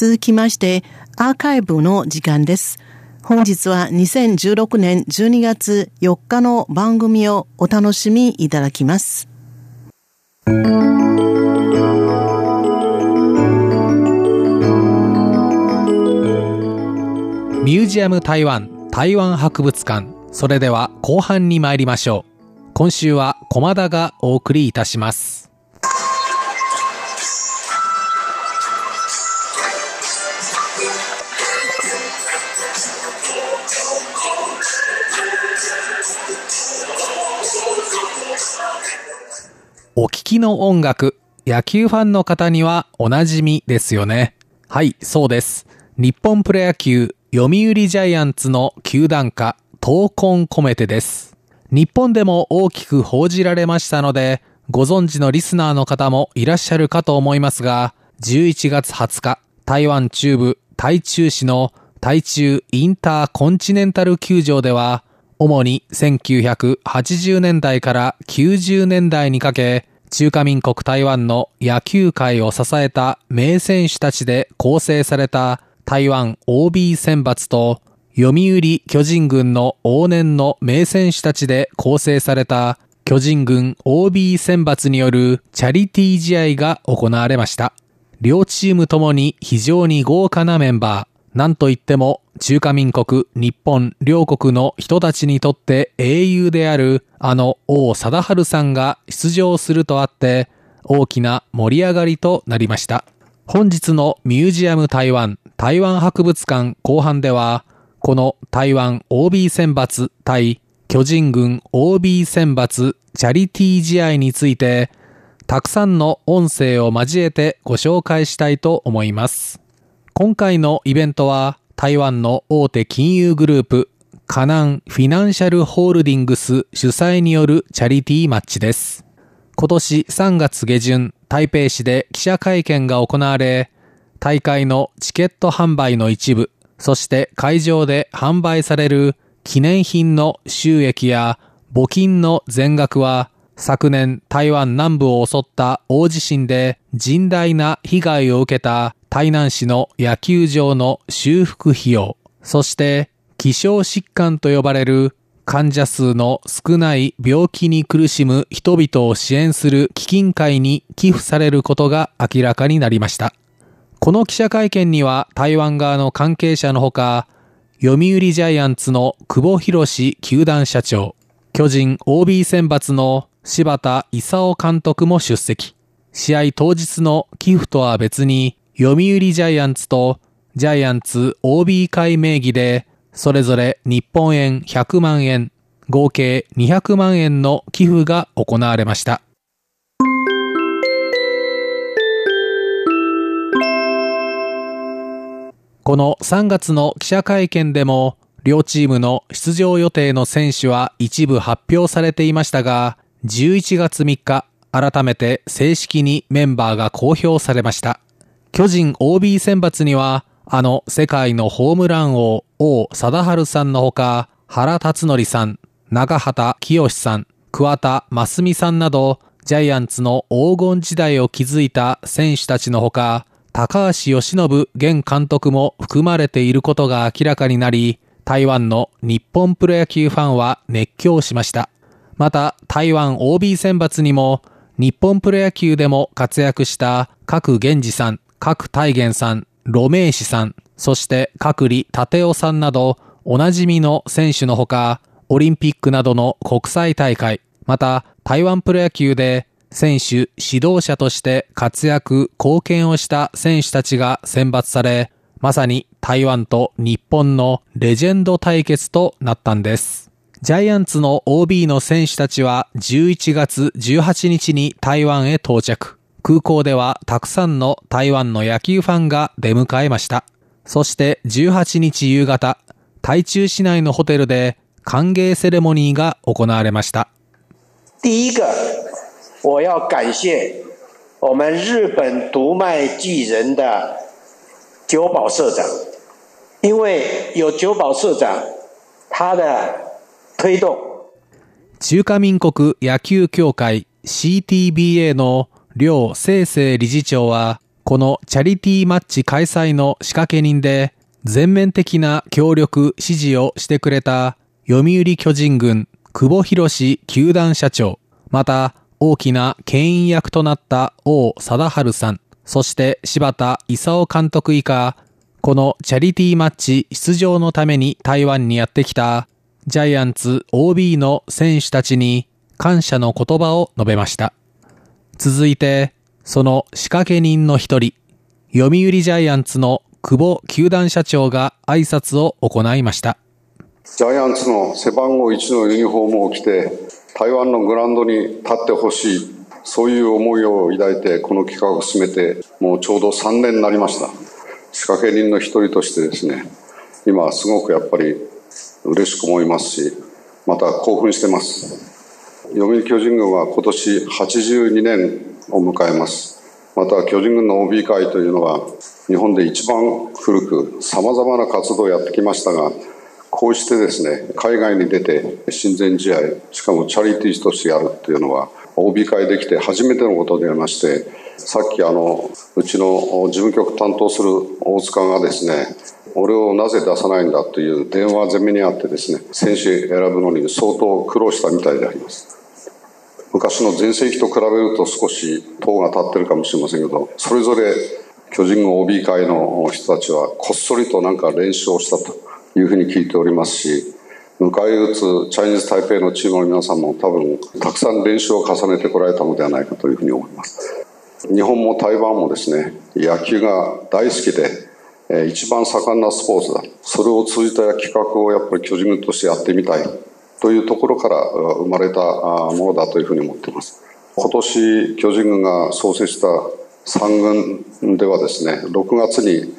続きまして、アーカイブの時間です。本日は2016年12月4日の番組をお楽しみいただきます。ミュージアム台湾台湾博物館それでは後半に参りましょう今週は駒田がお送りいたしますお聞きの音楽、野球ファンの方にはおなじみですよね。はい、そうです。日本プロ野球、読売ジャイアンツの球団歌、闘魂込めてです。日本でも大きく報じられましたので、ご存知のリスナーの方もいらっしゃるかと思いますが、11月20日、台湾中部台中市の台中インターコンチネンタル球場では、主に1980年代から90年代にかけ、中華民国台湾の野球界を支えた名選手たちで構成された台湾 OB 選抜と読売巨人軍の往年の名選手たちで構成された巨人軍 OB 選抜によるチャリティー試合が行われました。両チームともに非常に豪華なメンバー。なんといっても中華民国日本両国の人たちにとって英雄であるあの王貞治さんが出場するとあって大きな盛り上がりとなりました。本日のミュージアム台湾台湾博物館後半ではこの台湾 OB 選抜対巨人軍 OB 選抜チャリティー試合についてたくさんの音声を交えてご紹介したいと思います。今回のイベントは台湾の大手金融グループカナンフィナンシャルホールディングス主催によるチャリティーマッチです。今年3月下旬、台北市で記者会見が行われ、大会のチケット販売の一部、そして会場で販売される記念品の収益や募金の全額は昨年台湾南部を襲った大地震で甚大な被害を受けた台南市の野球場の修復費用、そして希少疾患と呼ばれる患者数の少ない病気に苦しむ人々を支援する基金会に寄付されることが明らかになりました。この記者会見には台湾側の関係者のほか、読売ジャイアンツの久保博士球団社長、巨人 OB 選抜の柴田勲監督も出席。試合当日の寄付とは別に読売ジャイアンツとジャイアンツ OB 会名義で、それぞれ日本円100万円、合計200万円の寄付が行われました。この3月の記者会見でも、両チームの出場予定の選手は一部発表されていましたが、11月3日、改めて正式にメンバーが公表されました。巨人 OB 選抜には、あの世界のホームラン王王貞治さんのほか、原辰徳さん、長畑清さん、桑田真澄さんなど、ジャイアンツの黄金時代を築いた選手たちのほか、高橋由伸現監督も含まれていることが明らかになり、台湾の日本プロ野球ファンは熱狂しました。また、台湾 OB 選抜にも、日本プロ野球でも活躍した各源氏さん、各大元さん、ロメイシさん、そして各里立夫さんなど、おなじみの選手のほか、オリンピックなどの国際大会、また台湾プロ野球で選手、指導者として活躍、貢献をした選手たちが選抜され、まさに台湾と日本のレジェンド対決となったんです。ジャイアンツの OB の選手たちは11月18日に台湾へ到着。空港ではたくさんの台湾の野球ファンが出迎えました。そして18日夕方、台中市内のホテルで歓迎セレモニーが行われました。第一个，我要感谢我们日本读卖巨人的久保社长，因为有久保社長、他的推動。中華民国野球協会 CTBA の両生理事長は、このチャリティーマッチ開催の仕掛け人で、全面的な協力、支持をしてくれた、読売巨人軍、久保博士球団社長、また、大きな牽引役となった王貞治さん、そして柴田勲監督以下、このチャリティーマッチ出場のために台湾にやってきたジャイアンツ OB の選手たちに感謝の言葉を述べました。続いて、その仕掛け人の一人、読売ジャイアンツの久保球団社長が挨拶を行いました。ジャイアンツの背番号1のユニフォームを着て、台湾のグラウンドに立ってほしい、そういう思いを抱いてこの企画を進めて、もうちょうど3年になりました。仕掛け人の一人としてですね、今すごくやっぱり嬉しく思いますし、また興奮してます。読売巨人軍は今年82年を迎えます。また巨人軍の OB 会というのは日本で一番古くさまざまな活動をやってきましたがこうしてですね海外に出て親善試合しかもチャリティーとしてやるっていうのは OB 会できて初めてのことでありましてさっきあのうちの事務局担当する大塚がですね俺をなぜ出さないんだという電話攻めにあってですね選手選ぶのに相当苦労したみたいであります。昔の全盛期と比べると少し塔が立ってるかもしれませんけどそれぞれ巨人軍 OB 会の人たちはこっそりとなんか練習をしたというふうに聞いておりますし迎え撃つチャイニーズ・台北のチームの皆さんも多分たくさん練習を重ねてこられたのではないかというふうに思います。日本も台湾もですね野球が大好きで一番盛んなスポーツだ。それを通じた企画をやっぱり巨人軍としてやってみたいというところから生まれたものだというふうに思っています。今年巨人軍が創設した3軍ではですね6月に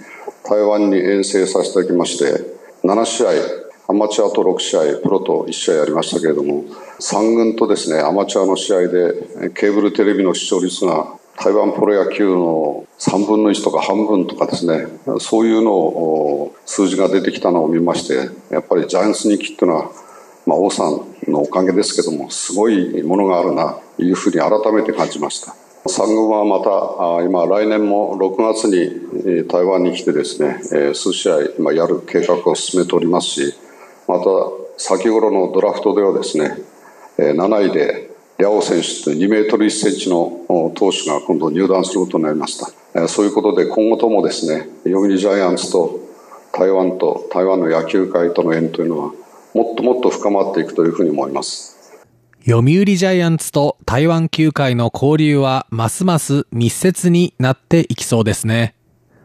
台湾に遠征させていただきまして7試合アマチュアと6試合プロと1試合ありましたけれども3軍とですねアマチュアの試合でケーブルテレビの視聴率が台湾プロ野球の3分の1とか半分とかですねそういうのを数字が出てきたのを見ましてやっぱりジャイアンツ人気っていうのは、まあ、王さんのおかげですけどもすごいものがあるなというふうに改めて感じました。3軍はまた今来年も6月に台湾に来てですね数試合やる計画を進めておりますしまた先頃のドラフトではですね7位でリャオ選手という2メートル1センチの投手が今度入団することになりましたそういうことで今後ともですね読売ジャイアンツと台湾と台湾の野球界との縁というのはもっともっと深まっていくというふうに思います読売ジャイアンツと台湾球界の交流はますます密接になっていきそうですね。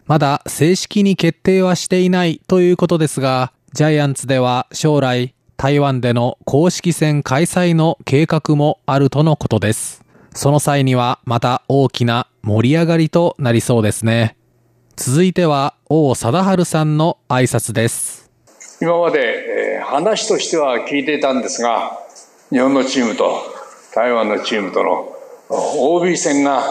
まだ正式に決定はしていないということですが、ジャイアンツでは将来台湾での公式戦開催の計画もあるとのことです。その際にはまた大きな盛り上がりとなりそうですね。続いては王貞治さんの挨拶です。今まで、えー、話としては聞いていたんですが、日本のチームと台湾のチームとの OB 戦が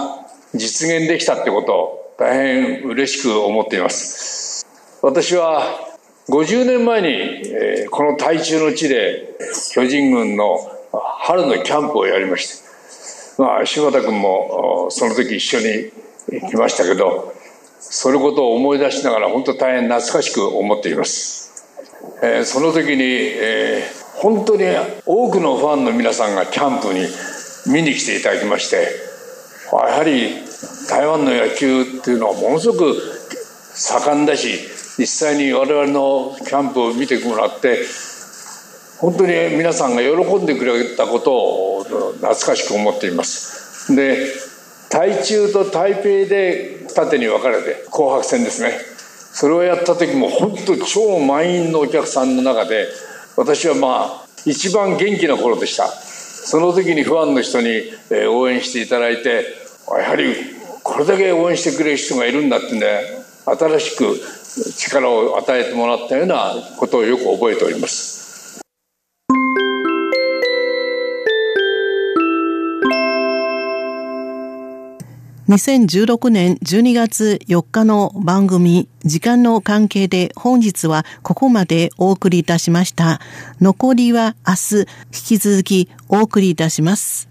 実現できたってことを大変嬉しく思っています私は50年前に、えこの台中の地で巨人軍の春のキャンプをやりましてまあ柴田君もその時一緒に来ましたけどそのことを思い出しながら本当大変懐かしく思っています、えー、その時に、えー本当に多くのファンの皆さんがキャンプに見に来ていただきましてやはり台湾の野球っていうのはものすごく盛んだし実際に我々のキャンプを見てもらって本当に皆さんが喜んでくれたことを懐かしく思っています。で台中と台北で縦に分かれて紅白戦ですね。それをやった時も本当超満員のお客さんの中で私はまあ一番元気な頃でした。その時にファンの人に応援していただいてやはりこれだけ応援してくれる人がいるんだってね新しく力を与えてもらったようなことをよく覚えております2016年12月4日の番組、時間の関係で本日はここまでお送りいたしました。残りは明日引き続きお送りいたします。